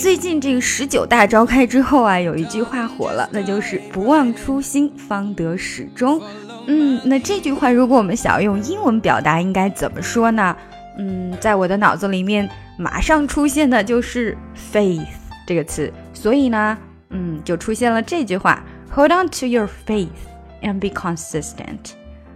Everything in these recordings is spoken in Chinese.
最近这个十九大召开之后啊，有一句话火了，那就是“不忘初心，方得始终”。嗯，那这句话如果我们想要用英文表达，应该怎么说呢？嗯，在我的脑子里面马上出现的就是 faith 这个词，所以呢，嗯，就出现了这句话：Hold on to your faith and be consistent。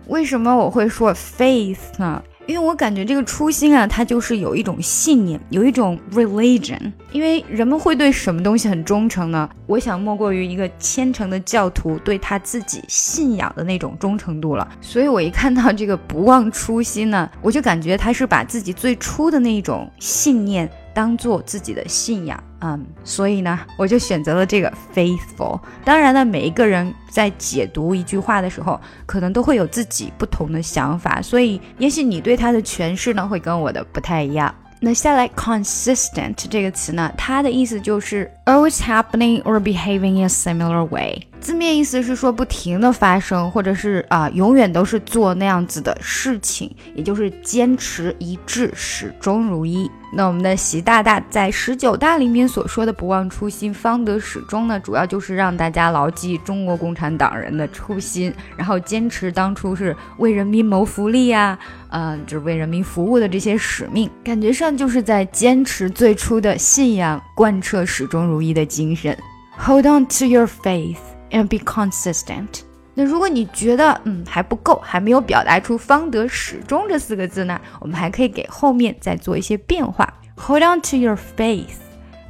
为什么我会说 faith 呢？因为我感觉这个初心啊，它就是有一种信念，有一种 religion。因为人们会对什么东西很忠诚呢？我想莫过于一个虔诚的教徒对他自己信仰的那种忠诚度了。所以我一看到这个不忘初心呢，我就感觉他是把自己最初的那种信念。当做自己的信仰，嗯，所以呢，我就选择了这个 faithful。当然呢，每一个人在解读一句话的时候，可能都会有自己不同的想法，所以也许你对它的诠释呢，会跟我的不太一样。那下来，consistent 这个词呢，它的意思就是 always happening or behaving in a similar way。字面意思是说不停的发生，或者是啊，永远都是做那样子的事情，也就是坚持一致，始终如一。那我们的习大大在十九大里面所说的“不忘初心，方得始终”呢，主要就是让大家牢记中国共产党人的初心，然后坚持当初是为人民谋福利呀，嗯，就是为人民服务的这些使命，感觉上就是在坚持最初的信仰，贯彻始终如一的精神。Hold on to your faith and be consistent。那如果你觉得嗯还不够，还没有表达出“方得始终”这四个字呢，我们还可以给后面再做一些变化。Hold on to your faith,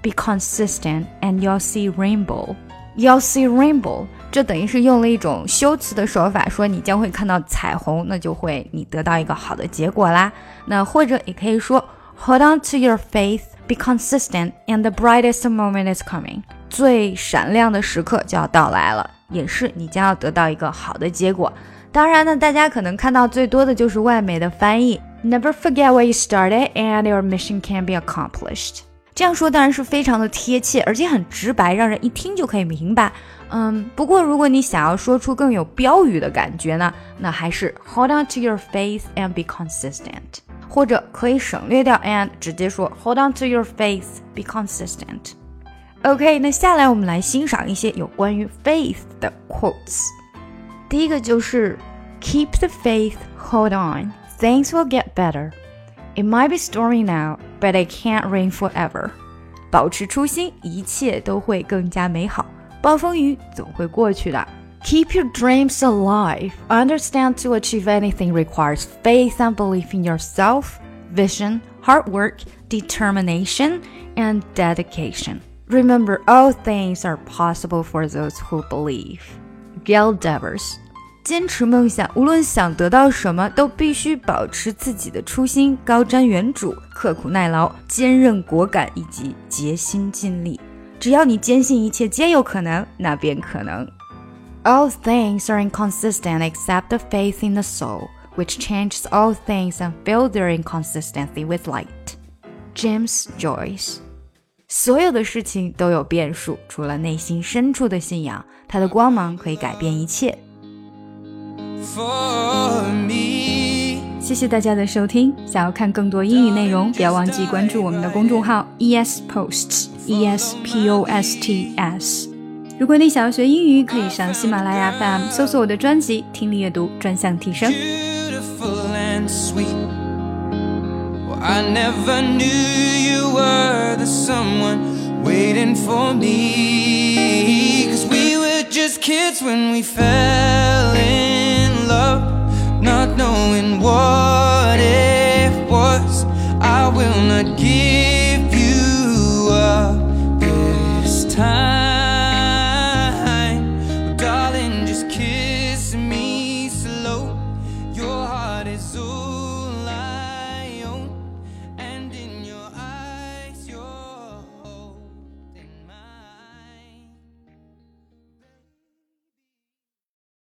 be consistent, and you'll see rainbow. You'll see rainbow，这等于是用了一种修辞的手法，说你将会看到彩虹，那就会你得到一个好的结果啦。那或者也可以说，Hold on to your faith, be consistent, and the brightest moment is coming. 最闪亮的时刻就要到来了，也是你将要得到一个好的结果。当然呢，大家可能看到最多的就是外媒的翻译，Never forget where you started, and your mission can be accomplished. 这样说当然是非常的贴切，而且很直白，让人一听就可以明白。嗯，不过如果你想要说出更有标语的感觉呢，那还是 Hold on to your faith and be consistent，或者可以省略掉 and，直接说 Hold on to your faith, be consistent。OK，那下来我们来欣赏一些有关于 faith 的 quotes。第一个就是 Keep the faith, hold on, things will get better. It might be stormy now, but it can't rain forever. 保持初心，一切都会更加美好。暴风雨总会过去的。 Keep your dreams alive. Understand to achieve anything requires faith and belief in yourself, vision, hard work, determination, and dedication. Remember, all things are possible for those who believe. Gail Devers 坚持梦想，无论想得到什么，都必须保持自己的初心，高瞻远瞩，刻苦耐劳，坚韧果敢，以及竭心尽力。只要你坚信一切皆有可能，那便可能。 All things are inconsistent except the faith in the soul, which changes all things and fills their inconsistency with light. James Joyce 所有的事情都有变数，除了内心深处的信仰，它的光芒可以改变一切。谢谢大家的收听。想要看更多英语内容，不要忘记关注我们的公众号 ES Posts E S P O S T S。 如果你想要学英语，可以上喜马拉雅 FM 搜索我的专辑《听力阅读专项提升》。I never knew you were the someone waiting for me. Cause we were just kids when we fell in love, not knowing what it was. I will not give.